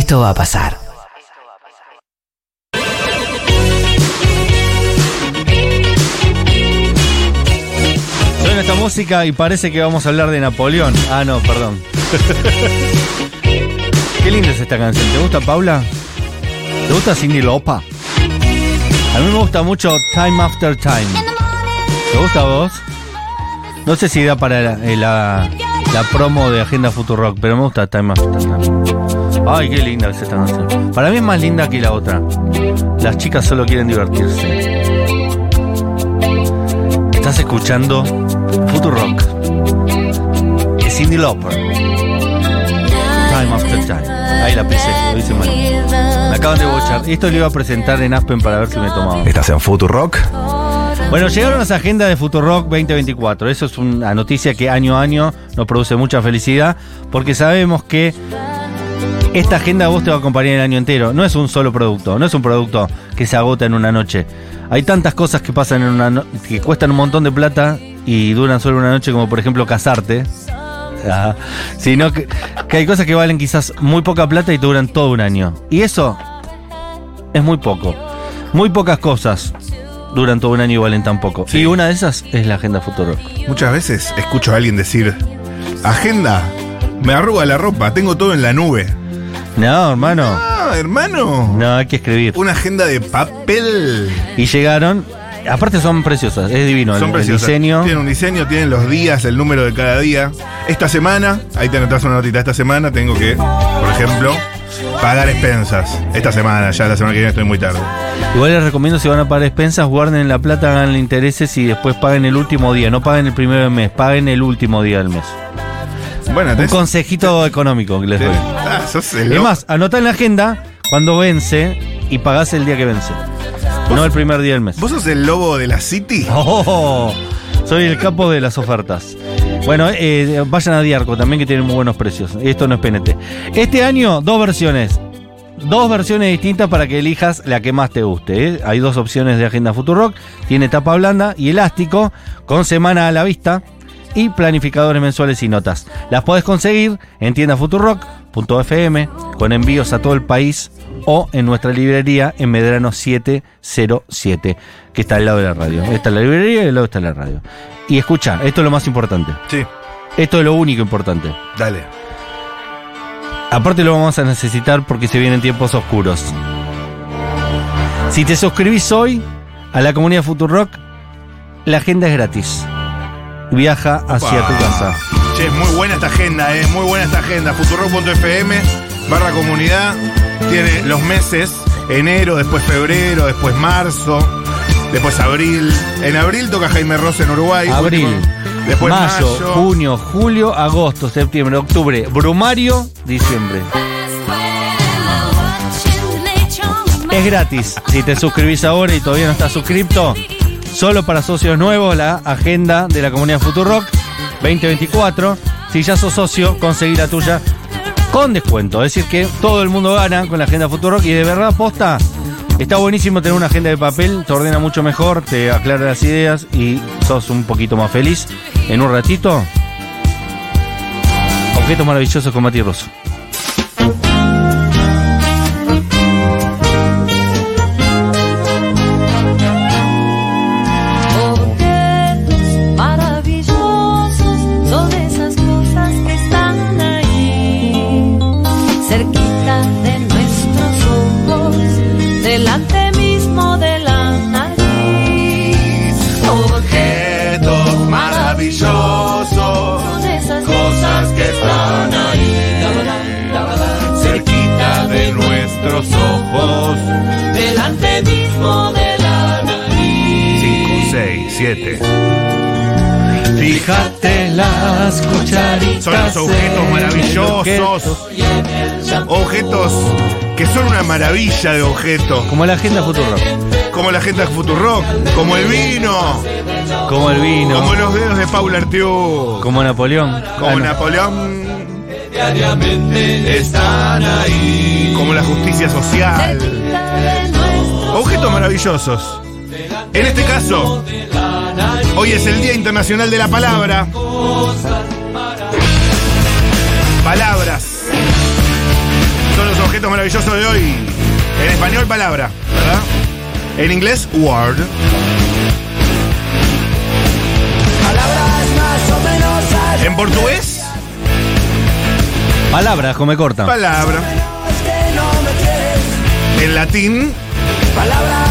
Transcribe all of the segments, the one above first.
Esto va a pasar. Suena esta música y parece que vamos a hablar de Napoleón. Ah, no, perdón. Qué linda es esta canción. ¿Te gusta, Paula? ¿Te gusta Cindy Lopa? A mí me gusta mucho Time After Time. ¿Te gusta a vos? No sé si da para la, eh, la- la promo de Agenda Futurock, pero me gusta Time After Time. Ay, qué linda es esta canción. Para mí es más linda que la otra. Las chicas solo quieren divertirse. Estás escuchando Futurock. Es Cindy Lauper. Time After Time. Ahí la pisé, lo hice mal. Me acaban de bochar. Esto lo iba a presentar en Aspen para ver si me tomaban. Estás en Futurock. Bueno, llegaron las agendas de Futurock 2024. Eso es una noticia que año a año nos produce mucha felicidad porque sabemos que esta agenda a vos te va a acompañar el año entero. No es un solo producto, no es un producto que se agota en una noche. Hay tantas cosas que pasan en una no- que cuestan un montón de plata y duran solo una noche, como por ejemplo casarte. Ajá. Sino que, que hay cosas que valen quizás muy poca plata y te duran todo un año. Y eso es muy poco. Muy pocas cosas duran todo un año y valen tan poco. Sí. Y una de esas es la agenda Futuro. Muchas veces escucho a alguien decir, agenda, me arruga la ropa, tengo todo en la nube. No, hermano. Ah, hermano. No, hay que escribir. Una agenda de papel. Y llegaron. Aparte son preciosas, es divino. Son el, el preciosas. diseño. Tienen un diseño, tienen los días, el número de cada día. Esta semana, ahí te anotas una notita, esta semana tengo que, por ejemplo, pagar expensas. Esta semana, ya la semana que viene estoy muy tarde. Igual les recomiendo si van a pagar expensas, guarden la plata, hagan intereses y después paguen el último día. No paguen el primero del mes, paguen el último día del mes. Bueno, Un tenés- consejito económico que les doy. Ah, sos el Es más, anotá en la agenda cuando vence y pagás el día que vence. No el primer día del mes. ¿Vos sos el lobo de la City? Oh, soy el capo de las ofertas. Bueno, eh, vayan a Diarco también que tienen muy buenos precios. Esto no es PNT. Este año, dos versiones. Dos versiones distintas para que elijas la que más te guste. ¿eh? Hay dos opciones de Agenda Futurock. Tiene tapa blanda y elástico, con semana a la vista y planificadores mensuales y notas. Las podés conseguir en tiendafuturock.fm con envíos a todo el país o en nuestra librería en Medrano 707, que está al lado de la radio. Esta es la librería y al lado está la radio. Y escucha, esto es lo más importante. Sí, Esto es lo único importante. dale. Aparte lo vamos a necesitar porque se vienen tiempos oscuros. Si te suscribís hoy a la comunidad Futurock, la agenda es gratis. Viaja hacia Opa. tu casa. Che, muy buena esta agenda, eh, muy buena esta agenda. Futurock.fm barra comunidad. Tiene los meses, enero, después febrero, después marzo, después abril. En abril toca Jaime Ross en Uruguay. Abril, Último. Después mayo, mayo. junio, julio, agosto, septiembre, octubre, brumario, diciembre. Es gratis. Si te suscribís ahora y todavía no estás suscripto, solo para socios nuevos, la agenda de la comunidad Futurock 2024. Si ya sos socio, conseguí la tuya con descuento. Es decir, que todo el mundo gana con la agenda Futurock y de verdad, posta. Está buenísimo tener una agenda de papel, te ordena mucho mejor, te aclara las ideas y sos un poquito más feliz. En un ratito, objetos maravillosos con Mati Rosso. 6, 7. Fíjate las cucharitas. Son los objetos maravillosos. Objetos que son una maravilla de objetos. Como la agenda Futurock. Como la gente de Futurock. Como el vino. Como el vino. Como los dedos de Paula Artiú. Como Napoleón. Como Ah, no. Napoleón. Están ahí. Como la justicia social. Objetos maravillosos. En este caso, hoy es el Día Internacional de la Palabra. Palabras. Son los objetos maravillosos de hoy. En español, palabra, ¿verdad? En inglés, word. En portugués, Palabras, como me cortan. palabra. En latín,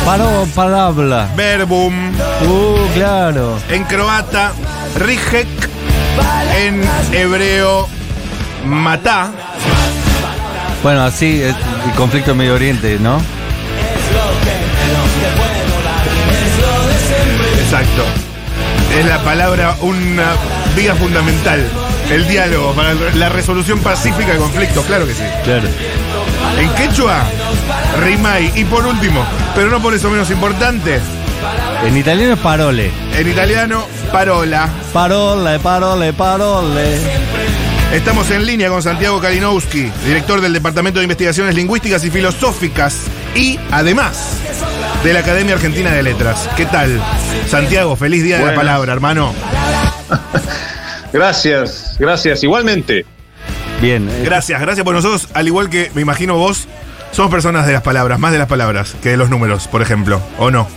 Paro, palabra. verbum. Uh, claro. En croata, rijek. En hebreo, matá. Bueno, así es el conflicto en Medio Oriente, ¿no? Exacto. Es la palabra una vía fundamental. El diálogo para la resolución pacífica de conflictos, claro que sí. Claro. En quechua, rimai. Y por último, pero no por eso menos importante, En italiano es parole. en italiano, parola. Parole, parole, parole. Estamos en línea con Santiago Kalinowski, director del Departamento de Investigaciones Lingüísticas y Filosóficas y además de la Academia Argentina de Letras. ¿Qué tal? Santiago, feliz día de la palabra, hermano. Gracias, gracias. Igualmente. Bien. eh, Gracias, gracias por nosotros, al igual que me imagino vos, somos personas de las palabras, más de las palabras que de los números, por ejemplo, ¿o no?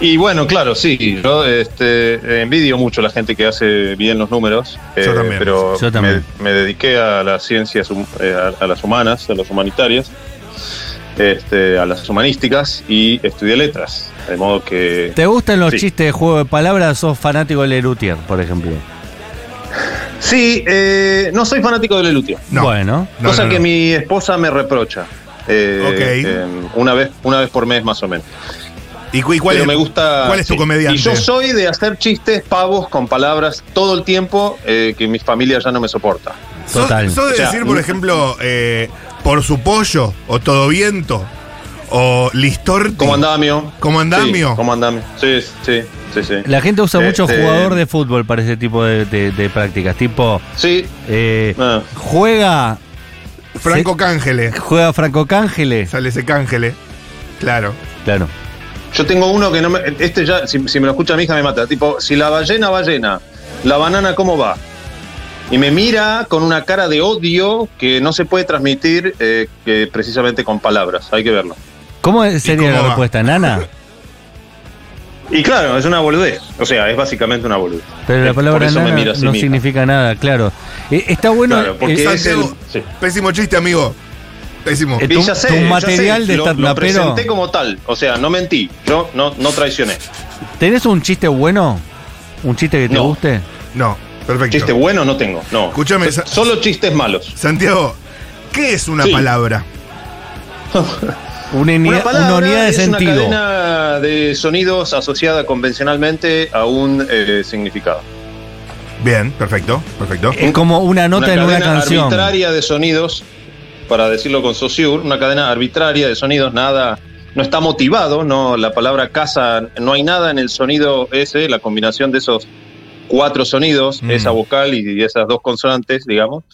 Y bueno, claro, sí, yo este, envidio mucho a la gente que hace bien los números. eh, Yo también. Pero Yo también. Me, me dediqué a las ciencias, eh, a, a las humanas, a las humanitarias, este, a las humanísticas y estudié letras. De modo que... ¿Te gustan los Sí. chistes de juego de palabras? ¿Sos fanático de Lerutier, por ejemplo? Sí, eh, no soy fanático de Lelutio. No. Bueno. No, cosa no, que no. mi esposa me reprocha. Eh, eh, una, vez, una vez por mes más o menos. ¿Y, cu- y cuál, Pero es, me gusta. cuál es tu comediante? Y yo soy de hacer chistes pavos con palabras todo el tiempo eh, que mi familia ya no me soporta. ¿Sos- Total. ¿Sos de O sea, decir, por mm. ejemplo, eh, por su pollo, o todo viento, o listorti? Como andamio. Como andamio. Sí, como andamio. Sí, sí, sí, sí. La gente usa mucho Este- jugador de fútbol para ese tipo de, de- de prácticas. Tipo, Sí. eh, Ah. juega, Franco Cángele. juega Franco Cángele. Sale ese Cángele. Claro. Claro. Yo tengo uno que no me. Este ya, si, si me lo escucha mi hija, me mata. Tipo, si la ballena, ballena. La banana, ¿cómo va? Y me mira con una cara de odio que no se puede transmitir eh, que precisamente con palabras. Hay que verlo. ¿Cómo sería cómo la va? respuesta? ¿Nana? Y claro, es una boludez. O sea, es básicamente una boludez. Pero la palabra nana no significa nada, claro. Eh, está bueno. Claro, porque eh, es Santiago, el- sí. pésimo chiste, amigo. Pésimo. Eh, tu- ya sé, tu ya material sé, de lo, lo presenté como tal. O sea, no mentí. Yo no, no traicioné. ¿Tenés un chiste bueno? ¿Un chiste que te No. guste? No, perfecto. Chiste bueno no tengo. No. Escúchame, Solo chistes malos. Santiago, ¿qué es una Sí. palabra? Una, unidad- Una palabra una unidad de es sentido. una cadena de sonidos asociada convencionalmente a un eh, significado. Bien, perfecto, perfecto. Es como una nota en una cadena canción. arbitraria de sonidos, para decirlo con Saussure, una cadena arbitraria de sonidos, nada, no está motivado, no, la palabra casa, no hay nada en el sonido ese, la combinación de esos cuatro sonidos, Mm. esa vocal y esas dos consonantes, digamos.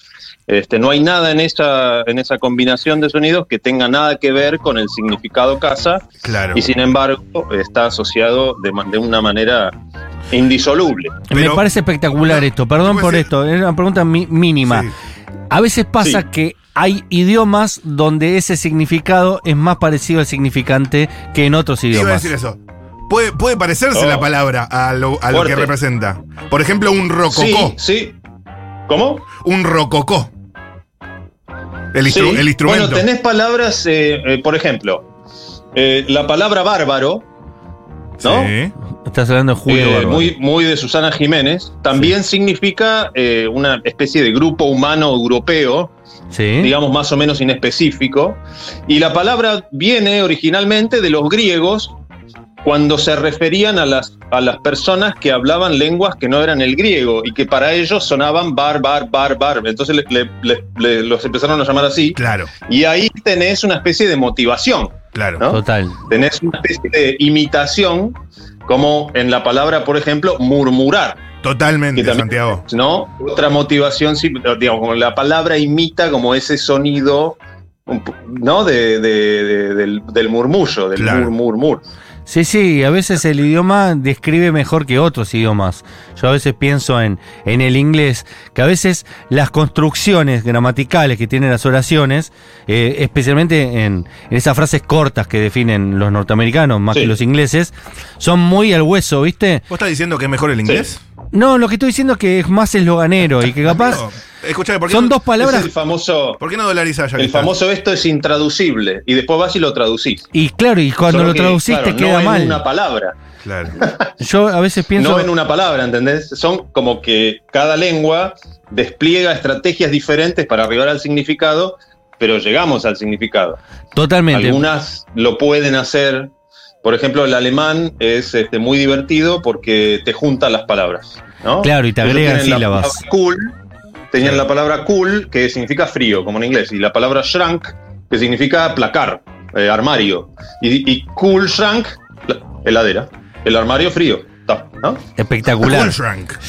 Este, no hay nada en esa, en esa combinación de sonidos que tenga nada que ver con el significado casa Claro. y sin embargo está asociado de, de una manera indisoluble. Me parece espectacular esto. Perdón ¿Cómo por decir? esto. Es una pregunta mi- mínima. Sí. A veces pasa Sí. que hay idiomas donde ese significado es más parecido al significante que en otros Iba a idiomas. decir eso. Puede, puede parecerse Oh. la palabra a lo, a lo que representa. Por ejemplo, un rococó. Sí, sí. ¿Cómo? Un rococó. El, instru- Sí. el instrumento. Bueno, tenés palabras, eh, eh, por ejemplo, eh, la palabra bárbaro, ¿no? Sí. Estás hablando de Julio eh, Bárbaro. muy, muy de Susana Jiménez, también significa eh, una especie de grupo humano europeo, Sí. digamos más o menos inespecífico, y la palabra viene originalmente de los griegos cuando se referían a las, a las personas que hablaban lenguas que no eran el griego y que para ellos sonaban bar, bar, bar, bar. Entonces le- le- le- le- los empezaron a llamar así. Claro, Y ahí tenés una especie de motivación, claro. ¿no? Total. Tenés una especie de imitación, como en la palabra, por ejemplo, murmurar, Totalmente, también- Santiago. ¿no? Otra motivación, digamos, como la palabra imita como ese sonido, ¿no? De, de- de- del, del murmullo, del Claro. mur, mur, mur. Sí, sí, a veces el idioma describe mejor que otros idiomas. Yo a veces pienso en, en el inglés, que a veces las construcciones gramaticales que tienen las oraciones, eh, especialmente en, en esas frases cortas que definen los norteamericanos más Sí. que los ingleses, son muy al hueso, ¿viste? ¿Vos estás diciendo que es mejor el inglés? No, lo que estoy diciendo es que es más esloganero y que capaz escuchame, ¿por qué son no, dos palabras Es el famoso, ¿Por qué no dolarizás ya el famoso esto es intraducible y después vas y lo traducís. y claro, y cuando Solo lo que, traduciste claro, queda no en mal. una palabra. Claro. Yo a veces pienso No en una palabra, ¿entendés? Son como que cada lengua despliega estrategias diferentes para arribar al significado, pero llegamos al significado. totalmente. Algunas lo pueden hacer. Por ejemplo, el alemán es este, muy divertido porque te junta las palabras. ¿no? Claro, y te agregan sílabas. Cool, tenían la palabra cool, que significa frío, como en inglés, y la palabra shrunk, que significa placar, eh, armario. Y, y cool shrunk, la- heladera. El armario frío. ¿no? Espectacular.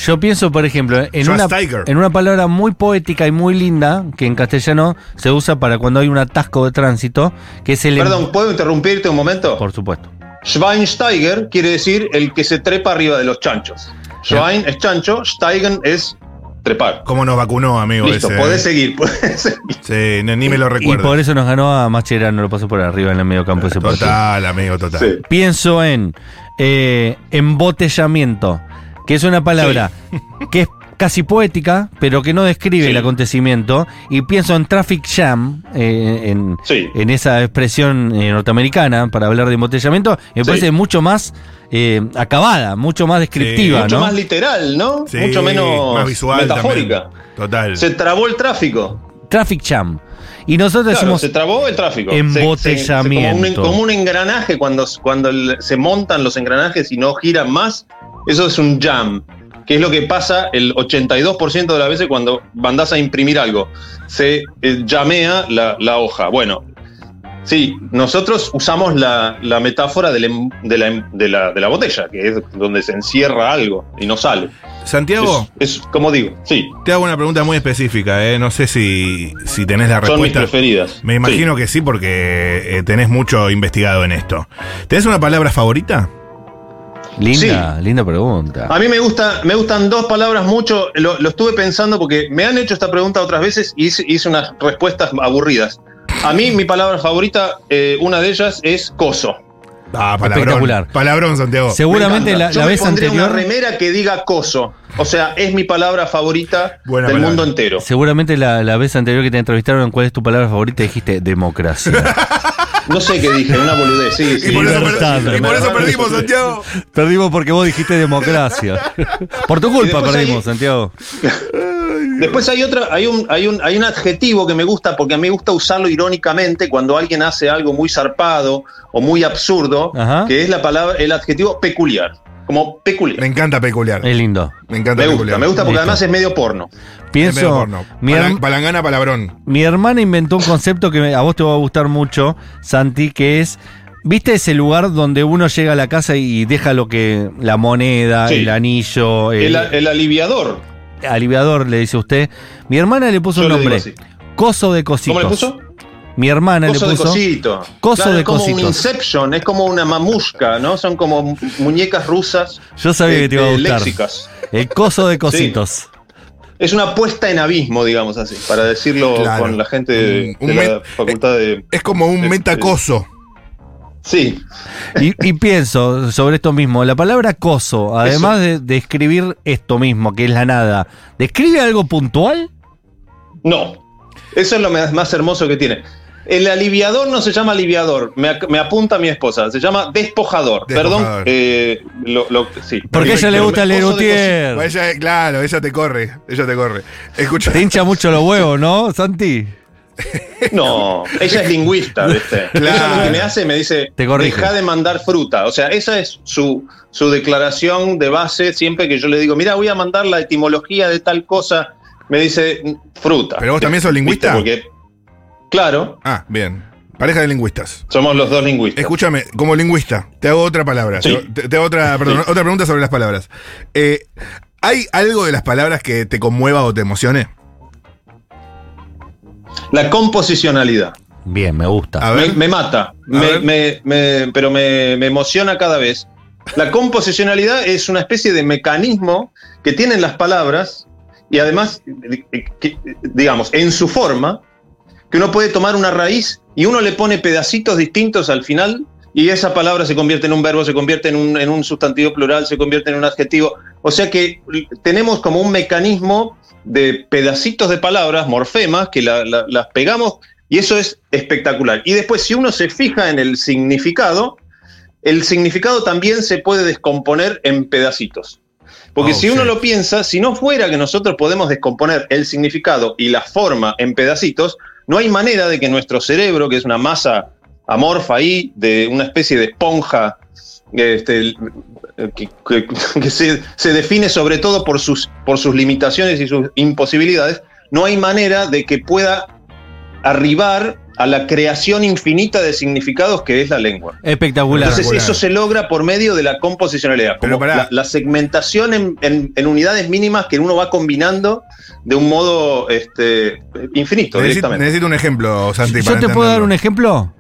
Yo pienso, por ejemplo, en una, en una palabra muy poética y muy linda, que en castellano se usa para cuando hay un atasco de tránsito, que es el... Perdón, ¿puedo interrumpirte un momento? Por supuesto. Schweinsteiger quiere decir el que se trepa arriba de los chanchos. Schwein es chancho, Steigen es trepar. ¿Cómo nos vacunó, amigo? Listo, ese, podés eh? seguir, podés seguir. Sí, ni, me lo Y recuerdo. por eso nos ganó a Mascherano, lo pasó por arriba en el medio campo ese partido. Total, amigo, total. Sí. Pienso en eh, embotellamiento, que es una palabra que es casi poética, pero que no describe Sí. el acontecimiento. Y pienso en traffic jam, eh, en, Sí. en esa expresión eh, norteamericana para hablar de embotellamiento. Me Sí. parece mucho más eh, acabada, mucho más descriptiva, Mucho ¿no? más literal, ¿no? Sí, Mucho menos más visual metafórica. también. Total. Se trabó el tráfico. Traffic jam. Y nosotros Claro, decimos se trabó el tráfico. Embotellamiento. se- se- como, un, como un engranaje, cuando, cuando se montan los engranajes y no giran más, eso es un jam. Que es lo que pasa el 82% de las veces cuando mandás a imprimir algo. Se eh, llamea la, la hoja. Bueno, sí, nosotros usamos la, la metáfora em- de la, em- de, la, de la botella, que es donde se encierra algo y no sale. Santiago, Es, es como digo, sí, te hago una pregunta muy específica, ¿eh? No sé si, si tenés la son mis respuesta. preferidas. Me imagino que sí, porque eh, tenés mucho investigado en esto. ¿Tenés una palabra favorita? Linda, linda pregunta. A mí me gusta, me gustan dos palabras mucho. Lo, lo estuve pensando porque me han hecho esta pregunta otras veces y hice, hice unas respuestas aburridas. A mí mi palabra favorita, eh, una de ellas es coso. Ah, palabrón. Espectacular. Palabrón, Santiago. Seguramente Me la. Yo la me vez anterior. una remera que diga coso. O sea, es mi palabra favorita Buena del palabra. mundo entero. Seguramente la, la vez anterior que te entrevistaron en cuál es tu palabra favorita dijiste democracia. No sé qué dije, una boludez. Sí, sí. Y por, eso, Libertad. per- y por eso Me- perdimos, Santiago. perdimos porque vos dijiste democracia. Por tu culpa perdimos, hay- Santiago. Después hay otra, hay un, hay un, hay un adjetivo que me gusta porque a mí me gusta usarlo irónicamente cuando alguien hace algo muy zarpado o muy absurdo, Ajá. que es la palabra, el adjetivo peculiar. Como Me peculiar. encanta peculiar. Es lindo. Me encanta Me gusta, peculiar. me gusta porque Listo. además es medio porno. Es medio Pienso, porno. mi, palangana, palabrón. mi hermana inventó un concepto que me- a vos te va a gustar mucho, Santi, que es, ¿viste ese lugar donde uno llega a la casa y deja lo que, la moneda, Sí. el anillo, el, El, el aliviador. aliviador, le dice usted? Mi hermana le puso Yo un le digo nombre, así. coso de cositos. ¿Cómo le puso? Mi hermana Coso le de puso cosito. Coso Claro, de es como un Inception, es como una mamushka, ¿no? Son como mu- muñecas rusas. Yo sabía que te iba a gustar. léxicas. El coso de cositos. Es una puesta en abismo, digamos así, para decirlo Claro. con la gente de, Un- de la facultad de. Es como un Este- metacoso. Sí, Y, y pienso sobre esto mismo, la palabra coso, además de, de escribir esto mismo, que es la nada, ¿describe algo puntual? no. Eso es lo más hermoso que tiene. El aliviador no se llama aliviador, me, apunta mi esposa, se llama despojador. Despojador. Perdón, eh, lo, lo- sí. Porque a ella le gusta leer de Utier. Pues ella, claro, ella te corre. Ella te corre. Escucha. Te hincha mucho los huevos, ¿no, Santi? No, ella es lingüista, ¿viste? Claro. Ella lo que me hace, me dice, deja de mandar fruta. O sea, esa es su, su declaración de base siempre que yo le digo, mira, voy a mandar la etimología de tal cosa, me dice fruta. ¿Pero vos también sos lingüista? ¿Viste? Porque, claro, Ah, bien. Pareja de lingüistas. somos los dos lingüistas. Escúchame, como lingüista, te hago otra palabra. Sí. Te, te hago otra, perdón, Sí. otra pregunta sobre las palabras. Eh, ¿Hay algo de las palabras que te conmueva o te emocione? La composicionalidad. Bien, me gusta. A Me, ver. me mata, me- ver. me- me- pero me, me emociona cada vez. La composicionalidad es una especie de mecanismo que tienen las palabras y además, que, digamos, en su forma, que uno puede tomar una raíz y uno le pone pedacitos distintos al final y esa palabra se convierte en un verbo, se convierte en un, en un sustantivo plural, se convierte en un adjetivo. O sea que tenemos como un mecanismo de pedacitos de palabras, morfemas, que la- la- las pegamos y eso es espectacular. Y después, si uno se fija en el significado, el significado también se puede descomponer en pedacitos. Porque Oh, si uno lo piensa, si no fuera que nosotros podemos descomponer el significado y la forma en pedacitos, no hay manera de que nuestro cerebro, que es una masa amorfa ahí, de una especie de esponja, este, que, que- que se, se define sobre todo por sus, por sus limitaciones y sus imposibilidades, no hay manera de que pueda arribar a la creación infinita de significados que es la lengua. Espectacular. Entonces Espectacular. eso se logra por medio de la composicionalidad, Pero como pará. la, la segmentación en, en- en unidades mínimas que uno va combinando de un modo este, infinito Necesito, directamente. necesito un ejemplo, Santi. ¿Yo te puedo dar un ejemplo?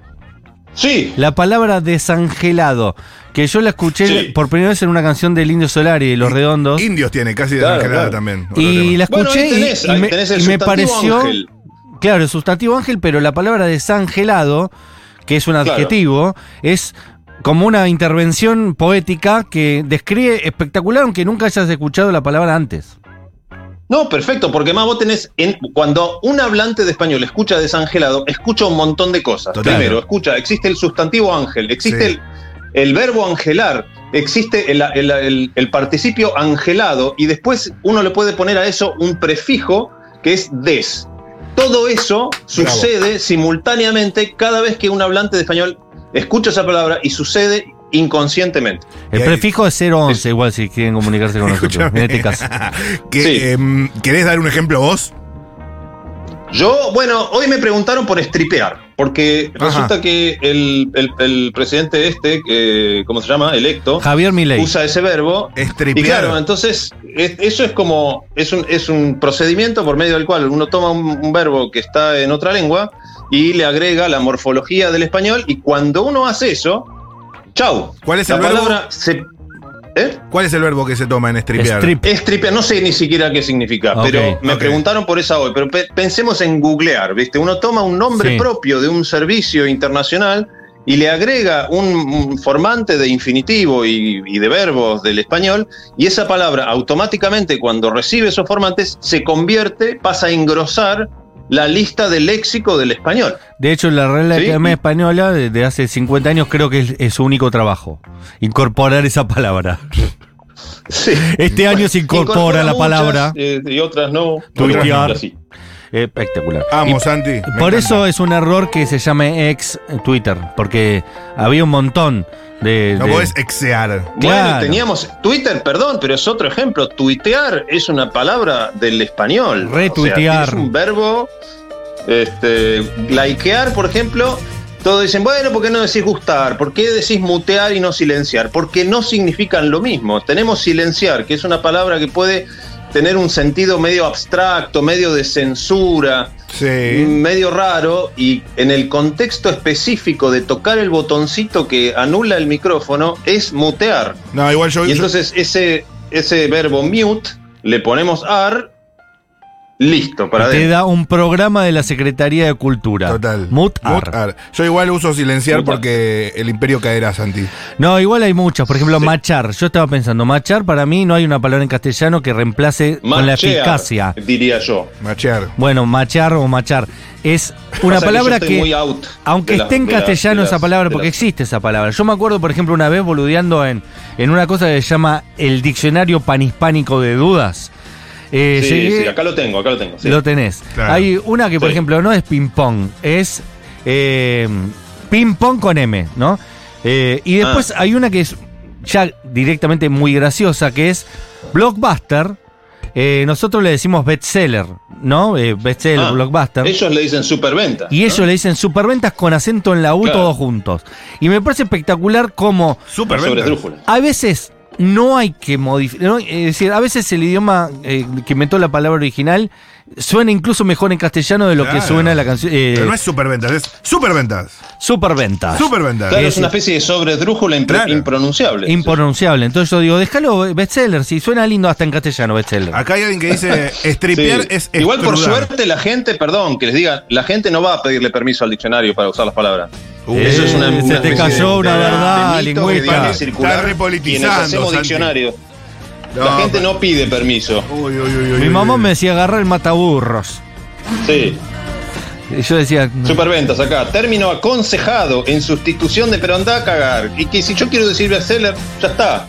Sí, La palabra desangelado, que yo la escuché Sí. por primera vez en una canción del Indio Solari Los Redondos. Indios tiene, casi Claro, claro. también. Y la bueno, escuché ahí tenés, y, ahí me, tenés el y me sustantivo pareció. ángel. Claro, el sustantivo ángel, pero la palabra desangelado, que es un Claro. adjetivo, es como una intervención poética que describe espectacular, aunque nunca hayas escuchado la palabra antes. No, perfecto, porque más vos tenés, en- cuando un hablante de español escucha desangelado, escucha un montón de cosas. Total. Primero, escucha, existe el sustantivo ángel, existe Sí. el, el verbo angelar, existe el, el- el- el participio angelado, y después uno le puede poner a eso un prefijo que es des. Todo eso sucede simultáneamente cada vez que un hablante de español escucha esa palabra y sucede inconscientemente. El prefijo es 011, igual si quieren comunicarse con nosotros. En este caso. Que, Sí. em, ¿Querés dar un ejemplo vos? Yo, bueno, hoy me preguntaron por estripear, porque Ajá. resulta que el, el- el presidente este, ¿cómo se llama? Electo, Javier Milei. usa ese verbo. Y Estripear. claro, entonces es- eso es como, es un, es un procedimiento por medio del cual uno toma un, un verbo que está en otra lengua y le agrega la morfología del español y cuando uno hace eso, chau. ¿Cuál es la el verbo? palabra se... ¿eh? ¿Cuál es el verbo que se toma en estripear? Strip. Estripear, no sé ni siquiera qué significa, Ok, pero me preguntaron por esa hoy. Pero pe- pensemos en googlear, ¿viste? Uno toma un nombre Sí. propio de un servicio internacional y le agrega un, un formante de infinitivo y, y de verbos del español, y esa palabra automáticamente, cuando recibe esos formantes, se convierte, pasa a engrosar la lista del léxico del español. De hecho, la Real Sí. Academia Española, desde hace 50 años, creo que es, es su único trabajo. Incorporar esa palabra. Sí. Este año se incorpora la muchas, palabra. eh, y otras no. Tuitear. Otras sí. Espectacular. Amo, Y Santi. me por encanta. eso es un error que se llame ex Twitter, porque había un montón de. No de- podés exear. Bueno, Claro. teníamos Twitter, perdón, pero es otro ejemplo. Tuitear es una palabra del español. Retuitear. O sea, es un verbo. Este, likear, por ejemplo, todos dicen, bueno, ¿por qué no decís gustar? ¿Por qué decís mutear y no silenciar? Porque no significan lo mismo. Tenemos silenciar, que es una palabra que puede tener un sentido medio abstracto, medio de censura, Sí. medio raro, y en el contexto específico de tocar el botoncito que anula el micrófono es mutear. No, igual yo. Y yo- entonces ese, ese verbo mute le ponemos ar, listo, para te da un programa de la Secretaría de Cultura. Total. Mutar. Mutar. Yo igual uso silenciar Mutar. porque el imperio caerá, Santi. No, igual hay muchas. Por ejemplo, Sí. machar. Yo estaba pensando, machar para mí no hay una palabra en castellano que reemplace con la eficacia. Diría yo. Machear. Bueno, machar o machar. Es una Pasa palabra que, estoy muy out aunque esté en las- castellano esa palabra, porque las- existe esa palabra. Yo me acuerdo, por ejemplo, una vez boludeando en, en una cosa que se llama el Diccionario Panhispánico de Dudas. Eh, Sí, llegué- sí, acá lo tengo, acá lo tengo. sí. Lo tenés. Claro. Hay una que, por Sí. ejemplo, no es ping-pong, es eh, ping-pong con M, ¿no? Eh, y después Ah. hay una que es ya directamente muy graciosa, que es blockbuster. Eh, nosotros le decimos bestseller, ¿no? Eh, bestseller, Ah, blockbuster. Ellos le dicen superventa. y ellos le dicen superventas con acento en la U Claro. todos juntos. Y me parece espectacular cómo Super sobre venta. drújula. a veces no hay que modificar. es decir, a veces el idioma eh, que inventó la palabra original suena incluso mejor en castellano de lo que suena la canción. eh, Pero no es superventas, es superventas. superventas. Superventas. Claro, es una especie de sobredrújula Claro. impronunciable. Impronunciable. Entonces yo digo, déjalo bestseller, si suena lindo hasta en castellano bestseller. Acá hay alguien que dice Sí. stripear es Igual por suerte la gente, perdón, que les diga, la gente no va a pedirle permiso al diccionario para usar las palabras. Uh, Eso es una, se una te cayó de- una verdad, de mito que lingüista. viene a Está circular repolitizando, quienes hacemos Santi. diccionario. No, la gente no pide permiso. Uy, uy, uy, Mi uy, mamá uy. me decía agarrar el mataburros. Sí. Y yo decía, no. Superventas acá. Término aconsejado en sustitución de pero anda a cagar. Y que si yo quiero decir bestseller, ya está.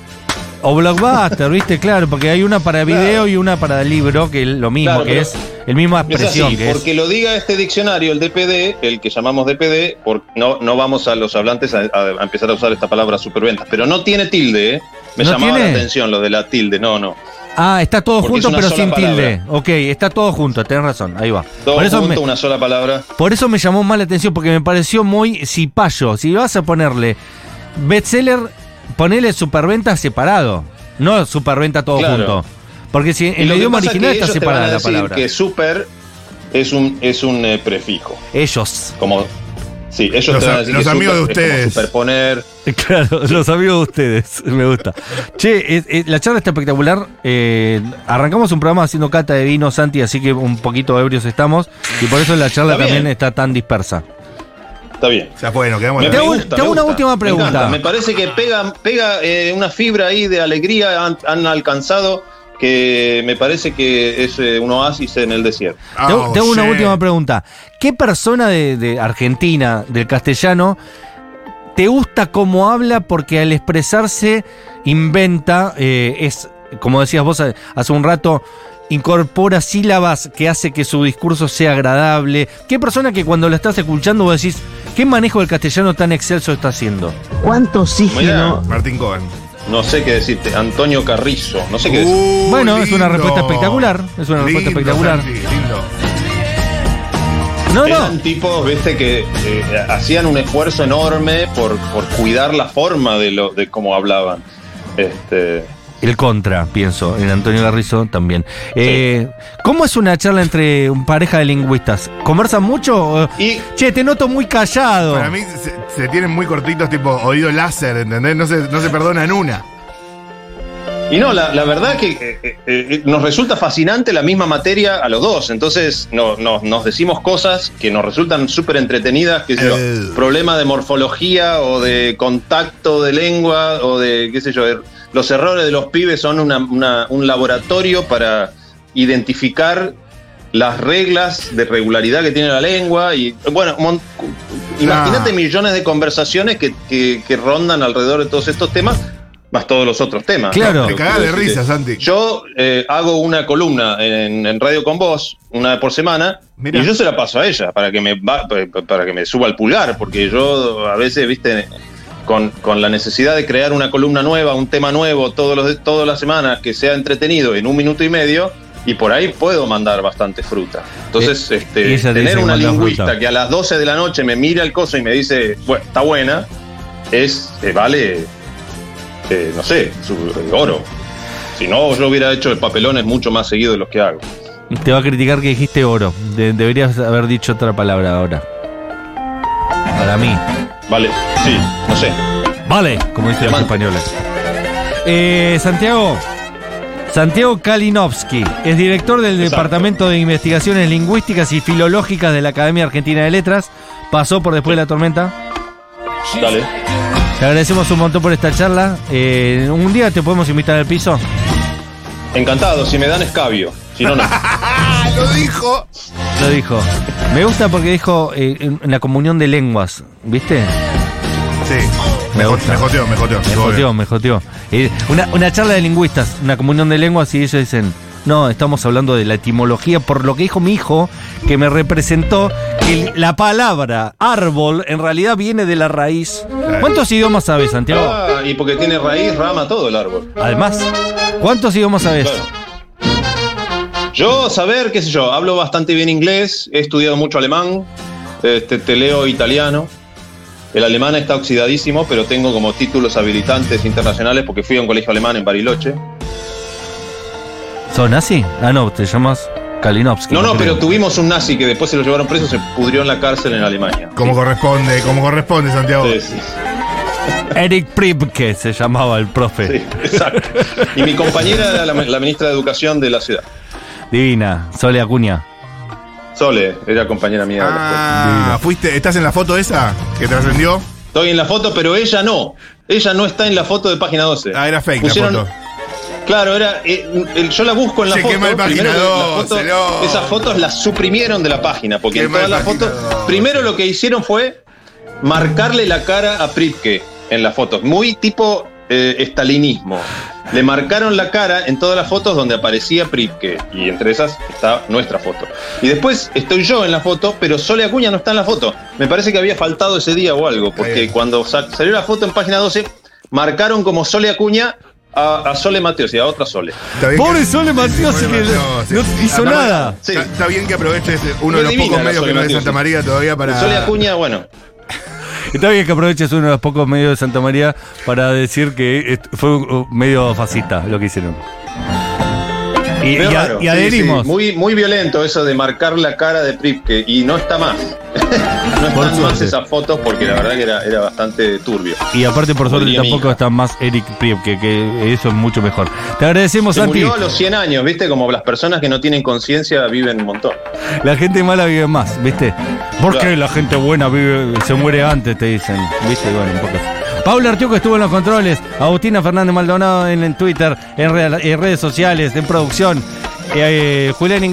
O blockbuster, ¿viste? Claro, porque hay una para video Claro. y una para libro, que es lo mismo, Claro, que es el misma Es expresión así, que es. porque lo diga este diccionario, el DPD, el que llamamos DPD, no, no vamos a los hablantes a, empezar a usar esta palabra superventas, pero no tiene tilde, ¿eh? Me ¿No llamaba tiene? la atención lo de la tilde, no, no. Ah, está todo Porque junto, pero sin palabra. tilde. Ok, está todo junto, tenés razón, ahí va. Todo por, eso junto, me, una sola palabra. por eso me llamó más la atención, porque me pareció muy cipayo. Si vas a ponerle bestseller, ponele superventa separado, no superventa todo Claro. junto. Porque si en lo el idioma original que está separada la decir palabra. que super es un, es un eh, prefijo. Ellos. Como, sí, ellos Los te van a- decir los que amigos super de ustedes. superponer. Claro, los amigos de ustedes, me gusta. Che, es- es- la charla está espectacular. Eh, arrancamos un programa haciendo cata de vino, Santi, así que un poquito ebrios estamos. Y por eso la charla Está bien. también está tan dispersa. Está bien. O sea, bueno, quedamos Me, Te gusta, te hago una gusta. última pregunta. Me, parece que pega, pega eh, una fibra ahí de alegría han, han alcanzado que me parece que es eh, un oasis en el desierto. Oh, te hago una última pregunta. ¿Qué persona de, de Argentina, del castellano, te gusta cómo habla porque al expresarse inventa, eh, es, como decías vos hace un rato, incorpora sílabas que hace que su discurso sea agradable? ¿Qué persona que cuando la estás escuchando vos decís, qué manejo del castellano tan excelso está haciendo? ¿Cuánto oxígeno? Mirá, Martín Cohen. no sé qué decirte. Antonio Carrizo. No sé qué decir. Uh, Bueno, es una respuesta espectacular, es una respuesta Lindo, espectacular. Santi, lindo. No, no. Eran tipos, viste, que eh, hacían un esfuerzo enorme por, por cuidar la forma de lo de cómo hablaban. Este, El contra, pienso, en Antonio Garrizo también. Eh, ¿Cómo es una charla entre un pareja de lingüistas? ¿Conversan mucho? y Che, te noto muy callado. Para mí se, se tienen muy cortitos, tipo oído láser, ¿entendés? No se, no se perdonan una. Y no, la, la verdad que eh, eh, eh, nos resulta fascinante la misma materia a los dos. Entonces no, no- nos decimos cosas que nos resultan súper entretenidas, que sé yo, problema de morfología o de contacto de lengua o de, qué sé yo, los errores de los pibes son una- una- un laboratorio para identificar las reglas de regularidad que tiene la lengua y bueno, imagínate Ah. millones de conversaciones que, que- que rondan alrededor de todos estos temas, más todos los otros temas. Claro. Te cagás de Quiero risa, Santi. Yo eh, hago una columna en, en Radio con Vos, una por semana, Mirá. y yo se la paso a ella para que me va- para que me suba el pulgar, porque yo a veces, viste, con, con la necesidad de crear una columna nueva, un tema nuevo todos los, todas las semanas que sea entretenido en un minuto y medio, y por ahí puedo mandar bastante fruta. Entonces, Eh, este, tener una lingüista fruta. que a las 12 de la noche me mira el coso y me dice, bueno, está buena, es, eh, vale, eh, no sé, su, oro. Si no, yo hubiera hecho papelones mucho más seguido de los que hago. Te va a criticar que dijiste oro. De- deberías haber dicho otra palabra ahora. Para mí. Vale, sí, sé. Vale, como dicen los españoles. Eh, Santiago. Santiago Kalinowski es director del Exacto. Departamento de Investigaciones Lingüísticas y Filológicas de la Academia Argentina de Letras. Pasó por después de la tormenta. Dale. Te agradecemos un montón por esta charla. Eh, un día te podemos invitar al piso. Encantado, si me dan escabio. Si no, no. ¡Ah, lo dijo! Lo dijo. Me gusta porque dijo eh, en en la comunión de lenguas. ¿Viste? Sí. Me gusta. me joteó, me joteó. Me joteó, bien. me joteó. Eh, una, una charla de lingüistas, una comunión de lenguas y ellos dicen, no, estamos hablando de la etimología por lo que dijo mi hijo, que me representó que la palabra árbol en realidad viene de la raíz. ¿Cuántos idiomas sabes, Santiago? Ah, y porque tiene raíz, rama todo el árbol. Además, ¿cuántos idiomas sabes? Claro. Yo, saber, qué sé yo, hablo bastante bien inglés, he estudiado mucho alemán, este, te leo italiano, El alemán está oxidadísimo, pero tengo como títulos habilitantes internacionales porque fui a un colegio alemán en Bariloche. ¿Son nazi? Ah, no, te llamas Kalinowski. No, no, pero tuvimos un nazi que después se lo llevaron preso, se pudrió en la cárcel en Alemania. Como corresponde, como corresponde, Santiago. Sí, sí, Eric Pribke se llamaba el profe. sí, exacto. Y mi compañera era la, la ministra de Educación de la ciudad. Divina, Sole Acuña. Sole, era compañera mía. de la escuela. Ah, fuiste, ¿estás en la foto esa que trascendió? Estoy en la foto, pero ella no. Ella no está en la foto de página 12. Ah, era fake Pusieron- la foto. Claro, era. eh, el- yo la busco en la Che, foto. qué mal página primero que la 12, foto- no. Esas fotos las suprimieron de la página, porque Qué en todas las fotos. 12. Primero lo que hicieron fue marcarle la cara a Pripke en las fotos. Muy tipo eh, estalinismo. Le marcaron la cara en todas las fotos donde aparecía Pripke. Y entre esas está nuestra foto. Y después estoy yo en la foto, pero Sole Acuña no está en la foto. Me parece que había faltado ese día o algo, porque cuando sa- salió la foto en página 12, marcaron como Sole Acuña a, a Sole Mateos y a otra Sole. Pobre que- Sole Mateos, que sí. no hizo nada. Sí. Está, está bien que aproveches uno de los pocos medios que no es de Santa. María todavía para. Sole Acuña, bueno. Está bien que aproveches uno de los pocos medios de Santa María para decir que fue medio fascista lo que hicieron. Y, y a- y Sí, adherimos. sí, Muy, muy violento eso de marcar la cara de Pripke y no está más. no Por están más esas fotos porque la verdad que era, era bastante turbio. Y aparte, por suerte, tampoco está más Eric Priebke, que eso es mucho mejor. Te agradecemos, Se Santi. murió a los 100 años, ¿viste? Como las personas que no tienen conciencia viven un montón. La gente mala vive más, ¿viste? ¿Por qué Claro. la gente buena vive, se muere antes, te dicen? ¿Viste? Bueno, un poco. Paula Artiuco estuvo en los controles, Agustina Fernández Maldonado en, Twitter, en, redes sociales, en producción, eh, Julián